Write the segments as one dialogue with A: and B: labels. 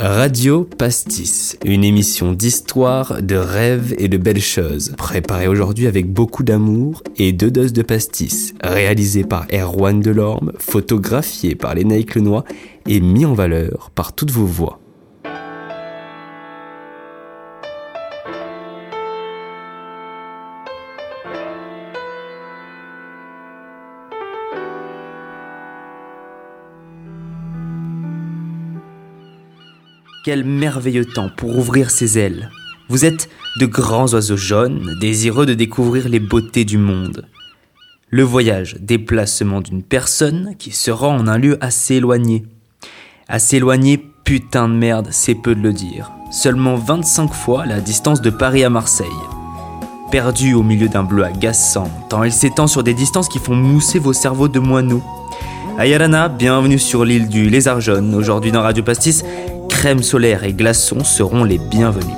A: Radio Pastis, une émission d'histoire, de rêves et de belles choses, préparée aujourd'hui avec beaucoup d'amour et deux doses de pastis, réalisée par Erwan Delorme, photographiée par Lénaïque Lenoir et mis en valeur par toutes vos voix. Quel merveilleux temps pour ouvrir ses ailes. Vous êtes de grands oiseaux jaunes, désireux de découvrir les beautés du monde. Le voyage, déplacement d'une personne qui se rend en un lieu assez éloigné. Assez éloigné, putain de merde, c'est peu de le dire. Seulement 25 fois la distance de Paris à Marseille. Perdu au milieu d'un bleu agaçant, tant il s'étend sur des distances qui font mousser vos cerveaux de moineaux. Ayarana, bienvenue sur l'île du Lézard Jaune. Aujourd'hui dans Radio Pastis, crème solaire et glaçons seront les bienvenus.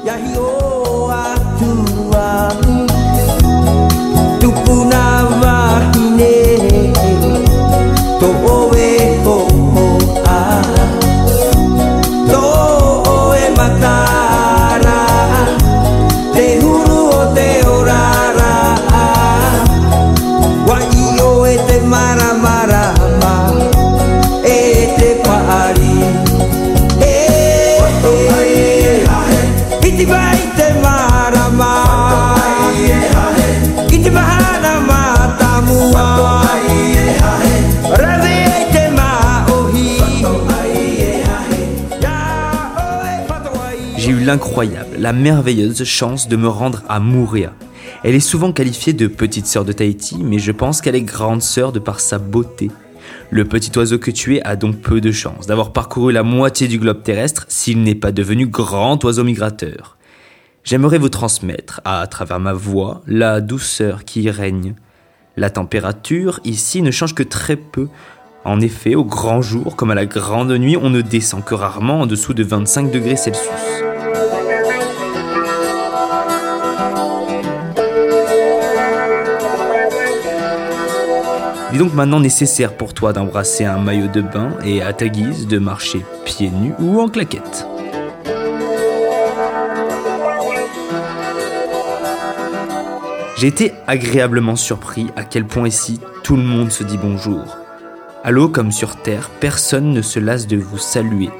A: L'incroyable, la merveilleuse chance de me rendre à Mouria. Elle est souvent qualifiée de petite sœur de Tahiti, mais je pense qu'elle est grande sœur de par sa beauté. Le petit oiseau que tu es a donc peu de chance d'avoir parcouru la moitié du globe terrestre s'il n'est pas devenu grand oiseau migrateur. J'aimerais vous transmettre, à travers ma voix, la douceur qui y règne. La température ici ne change que très peu. En effet, au grand jour comme à la grande nuit, on ne descend que rarement en dessous de 25 degrés Celsius. Donc maintenant nécessaire pour toi d'embrasser un maillot de bain et à ta guise de marcher pieds nus ou en claquettes. J'ai été agréablement surpris à quel point ici tout le monde se dit bonjour. À l'eau comme sur terre, personne ne se lasse de vous saluer.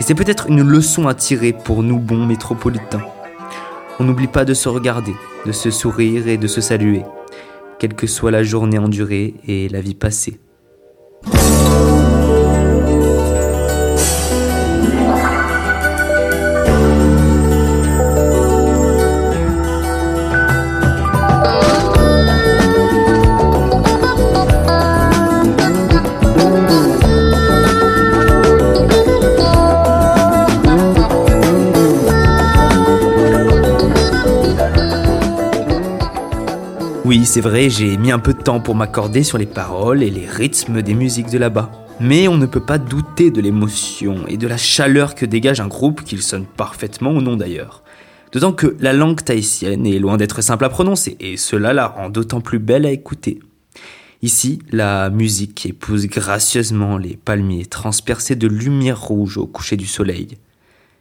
A: Et c'est peut-être une leçon à tirer pour nous bons métropolitains. On n'oublie pas de se regarder, de se sourire et de se saluer quelle que soit la journée endurée et la vie passée. C'est vrai, j'ai mis un peu de temps pour m'accorder sur les paroles et les rythmes des musiques de là-bas. Mais on ne peut pas douter de l'émotion et de la chaleur que dégage un groupe, qu'il sonne parfaitement ou non d'ailleurs. D'autant que la langue tahitienne est loin d'être simple à prononcer, et cela la rend d'autant plus belle à écouter. Ici, la musique épouse gracieusement les palmiers transpercés de lumière rouge au coucher du soleil.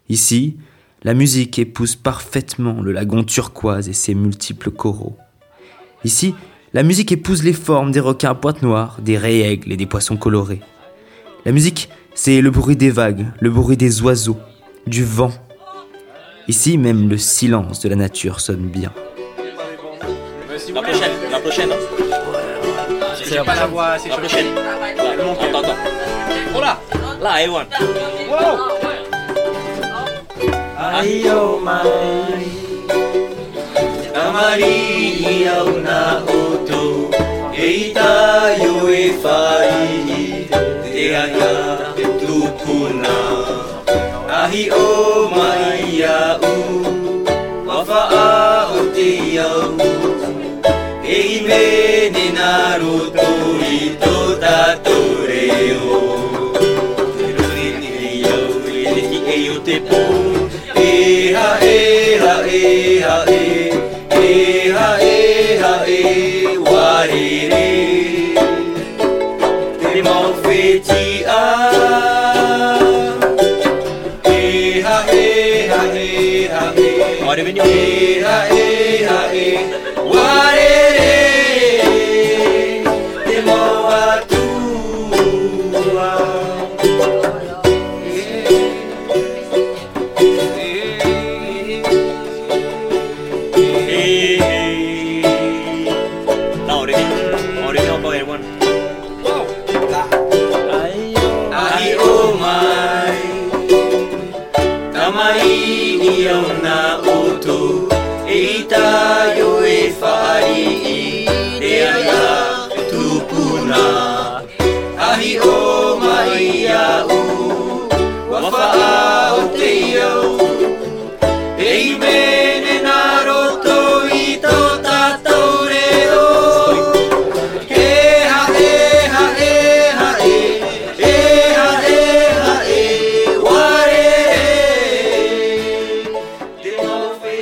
A: Ici, la musique épouse parfaitement le lagon turquoise et ses multiples coraux. Ici, la musique épouse les formes des requins à pointe noire, des raies-aigles et des poissons colorés. La musique, c'est le bruit des vagues, le bruit des oiseaux, du vent. Ici, même le silence de la nature sonne bien.
B: La prochaine, la prochaine. C'est pas la voix, c'est la prochaine. Attends, attends. Oh là, là, Ewan. Wow. Aïe, oh Ikaw na uto Ay tayo'y faihi Teaya tukuna Ahi o maiyau Wafaa utiyau Ei meninaru tu ito tatu poco Pokémon.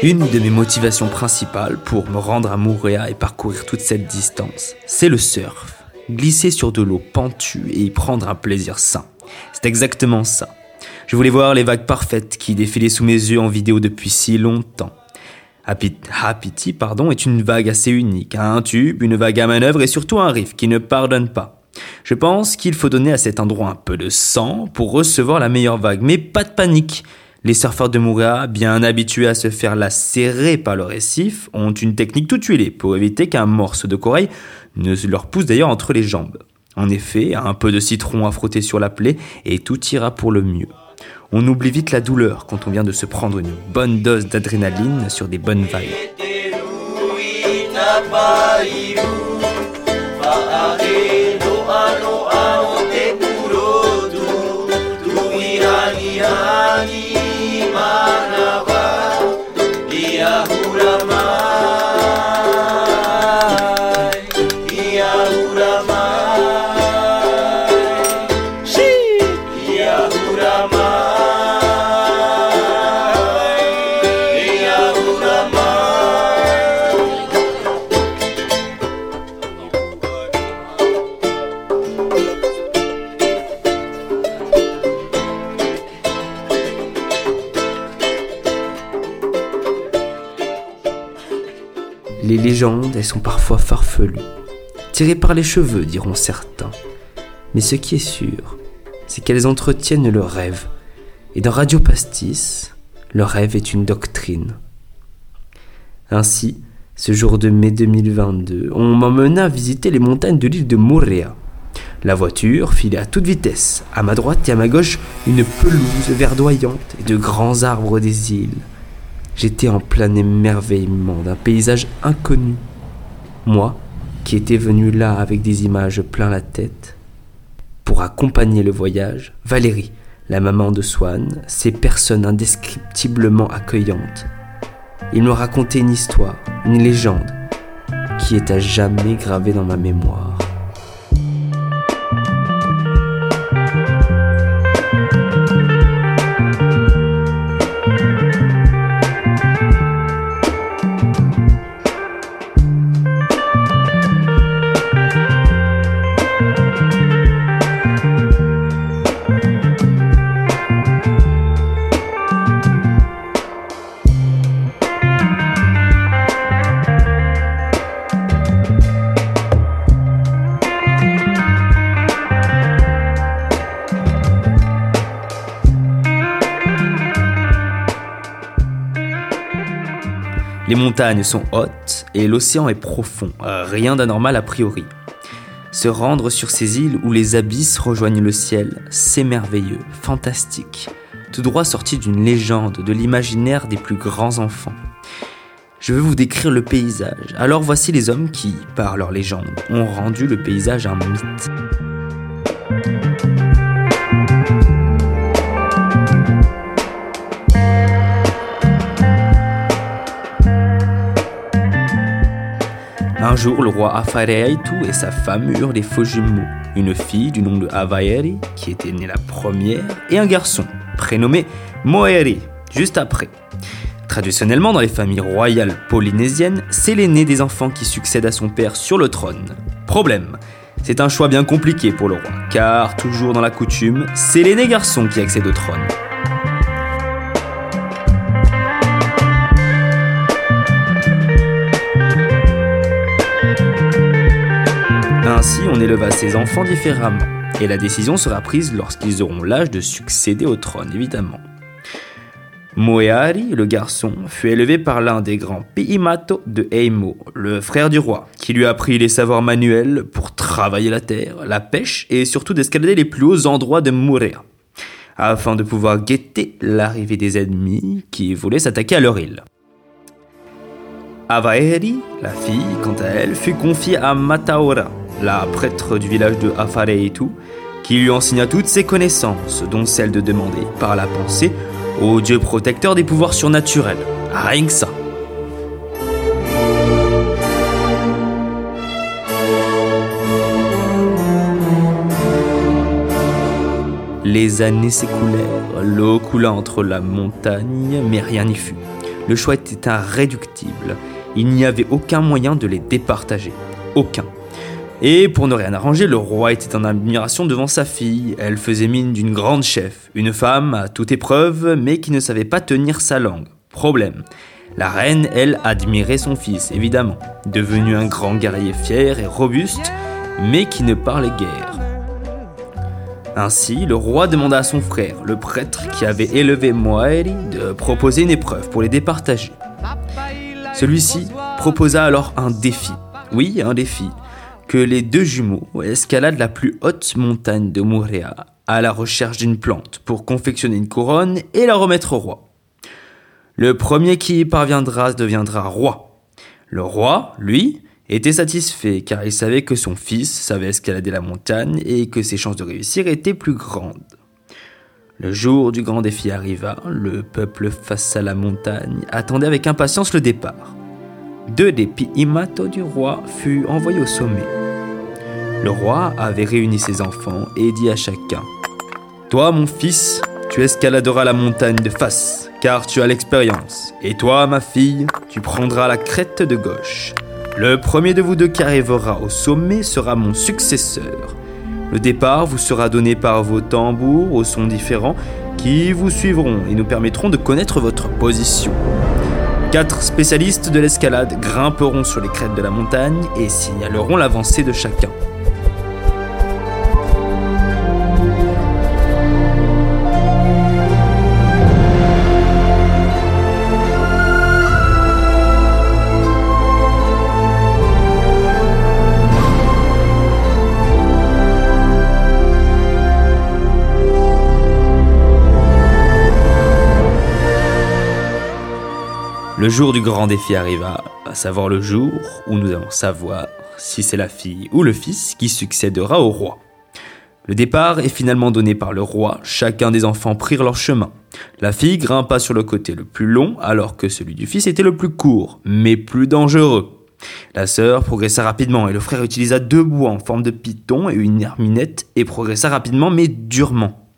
A: Une de mes motivations principales pour me rendre à Moorea et parcourir toute cette distance, c'est le surf. Glisser sur de l'eau pentue et y prendre un plaisir sain. C'est exactement ça. Je voulais voir les vagues parfaites qui défilaient sous mes yeux en vidéo depuis si longtemps. Happy- Hapiti pardon, est une vague assez unique, un tube, une vague à manœuvre et surtout un riff qui ne pardonne pas. Je pense qu'il faut donner à cet endroit un peu de sang pour recevoir la meilleure vague, mais pas de panique. Les surfeurs de Moorea, bien habitués à se faire lacérer par le récif, ont une technique toute huilée pour éviter qu'un morceau de corail ne leur pousse d'ailleurs entre les jambes. En effet, un peu de citron à frotter sur la plaie et tout ira pour le mieux. On oublie vite la douleur quand on vient de se prendre une bonne dose d'adrénaline sur des bonnes vagues. Les légendes, elles sont parfois farfelues. Tirées par les cheveux, diront certains. Mais ce qui est sûr, c'est qu'elles entretiennent le rêve. Et dans Radio Pastis, le rêve est une doctrine. Ainsi, ce jour de mai 2022, on m'emmena visiter les montagnes de l'île de Moorea. La voiture filait à toute vitesse. À ma droite et à ma gauche, une pelouse verdoyante et de grands arbres des îles. J'étais en plein émerveillement d'un paysage inconnu. Moi, qui étais venu là avec des images plein la tête. Pour accompagner le voyage, Valérie, la maman de Swan, ces personnes indescriptiblement accueillantes. Ils me racontaient une histoire, une légende, qui est à jamais gravée dans ma mémoire. Montagnes sont hautes et l'océan est profond, euh, rien d'anormal a priori. Se rendre sur ces îles où les abysses rejoignent le ciel, c'est merveilleux, fantastique, tout droit sorti d'une légende, de l'imaginaire des plus grands enfants. Je veux vous décrire le paysage. Alors voici les hommes qui, par leur légende, ont rendu le paysage un mythe. Un jour, le roi Afareaitu et sa femme eurent des faux une fille du nom de Avaeri, qui était née la première, et un garçon, prénommé Moeri, juste après. Traditionnellement, dans les familles royales polynésiennes, c'est l'aîné des enfants qui succède à son père sur le trône. Problème, c'est un choix bien compliqué pour le roi, car toujours dans la coutume, c'est l'aîné garçon qui accède au trône. Éleva ses enfants différemment, et la décision sera prise lorsqu'ils auront l'âge de succéder au trône, évidemment. Moeari, le garçon, fut élevé par l'un des grands Piimato de Eimo, le frère du roi, qui lui a appris les savoirs manuels pour travailler la terre, la pêche et surtout d'escalader les plus hauts endroits de Murea, afin de pouvoir guetter l'arrivée des ennemis qui voulaient s'attaquer à leur île. Avaeri, la fille, quant à elle, fut confiée à Mataora, la prêtre du village de Afareitu, qui lui enseigna toutes ses connaissances, dont celle de demander, par la pensée, au dieu protecteur des pouvoirs surnaturels. Rien. Les années s'écoulèrent, l'eau coula entre la montagne, mais rien n'y fut. Le choix était irréductible. Il n'y avait aucun moyen de les départager. Aucun. Et pour ne rien arranger, le roi était en admiration devant sa fille. Elle faisait mine d'une grande chef, une femme à toute épreuve, mais qui ne savait pas tenir sa langue. Problème. La reine, elle, admirait son fils, évidemment, devenu un grand guerrier fier et robuste, mais qui ne parlait guère. Ainsi, le roi demanda à son frère, le prêtre qui avait élevé Moaeri, de proposer une épreuve pour les départager. Celui-ci proposa alors un défi. Oui, un défi les deux jumeaux escaladent la plus haute montagne de Murea à la recherche d'une plante pour confectionner une couronne et la remettre au roi. Le premier qui y parviendra deviendra roi. Le roi, lui, était satisfait car il savait que son fils savait escalader la montagne et que ses chances de réussir étaient plus grandes. Le jour du grand défi arriva, le peuple face à la montagne attendait avec impatience le départ deux des Piimato du roi furent envoyés au sommet. Le roi avait réuni ses enfants et dit à chacun Toi, mon fils, tu escaladeras la montagne de face, car tu as l'expérience. Et toi, ma fille, tu prendras la crête de gauche. Le premier de vous deux qui arrivera au sommet sera mon successeur. Le départ vous sera donné par vos tambours aux sons différents qui vous suivront et nous permettront de connaître votre position. Quatre spécialistes de l'escalade grimperont sur les crêtes de la montagne et signaleront l'avancée de chacun. Le jour du grand défi arriva, à savoir le jour où nous allons savoir si c'est la fille ou le fils qui succédera au roi. Le départ est finalement donné par le roi, chacun des enfants prirent leur chemin. La fille grimpa sur le côté le plus long alors que celui du fils était le plus court, mais plus dangereux. La sœur progressa rapidement et le frère utilisa deux bois en forme de python et une herminette et progressa rapidement mais durement.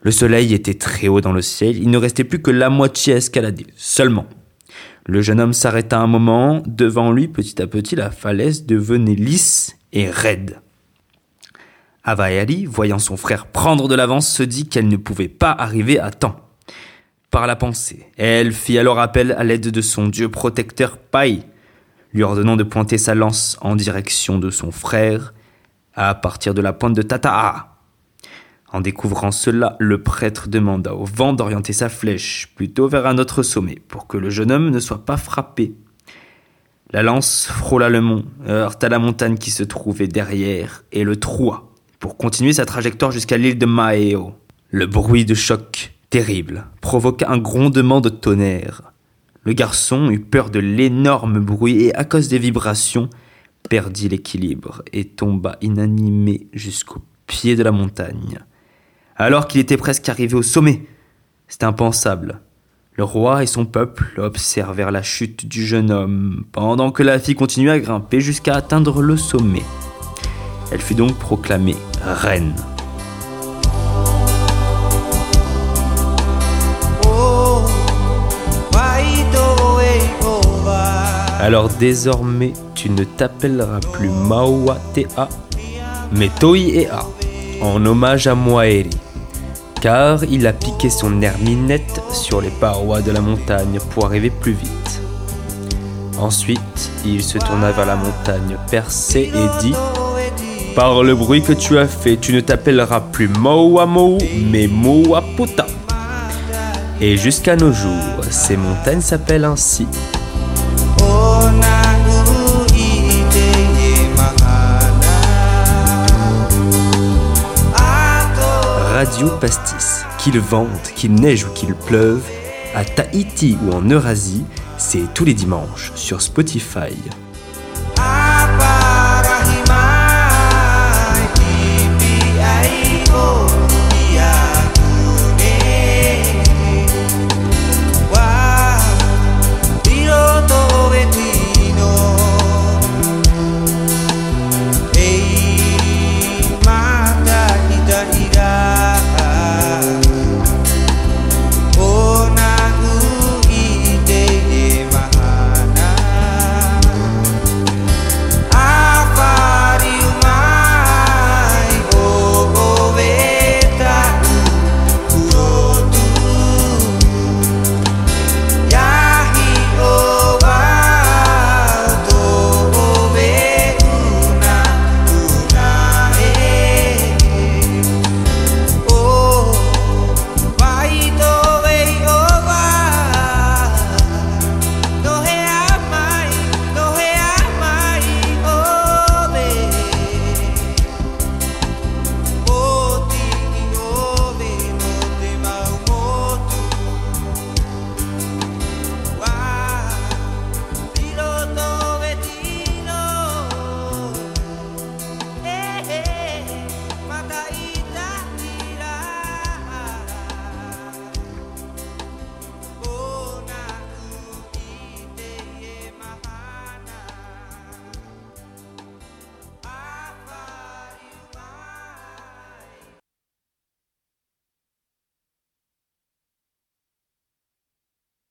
A: Le soleil était très haut dans le ciel, il ne restait plus que la moitié à escalader, seulement. Le jeune homme s'arrêta un moment. Devant lui, petit à petit, la falaise devenait lisse et raide. Avaali, voyant son frère prendre de l'avance, se dit qu'elle ne pouvait pas arriver à temps. Par la pensée, elle fit alors appel à l'aide de son dieu protecteur Pai, lui ordonnant de pointer sa lance en direction de son frère à partir de la pointe de Tataa. En découvrant cela, le prêtre demanda au vent d'orienter sa flèche plutôt vers un autre sommet pour que le jeune homme ne soit pas frappé. La lance frôla le mont, heurta la montagne qui se trouvait derrière et le troua pour continuer sa trajectoire jusqu'à l'île de Maeo. Le bruit de choc terrible provoqua un grondement de tonnerre. Le garçon eut peur de l'énorme bruit et à cause des vibrations perdit l'équilibre et tomba inanimé jusqu'au pied de la montagne alors qu'il était presque arrivé au sommet. C'était impensable. Le roi et son peuple observèrent la chute du jeune homme, pendant que la fille continuait à grimper jusqu'à atteindre le sommet. Elle fut donc proclamée reine. Alors désormais, tu ne t'appelleras plus Maua Tea, mais Toi Ea, en hommage à Moaeri car il a piqué son herminette sur les parois de la montagne pour arriver plus vite. Ensuite, il se tourna vers la montagne percée et dit Par le bruit que tu as fait, tu ne t'appelleras plus Moamo, mais Moaputa. Et jusqu'à nos jours, ces montagnes s'appellent ainsi. Radio Pastis. Qu'il vente, qu'il neige ou qu'il pleuve, à Tahiti ou en Eurasie, c'est tous les dimanches sur Spotify.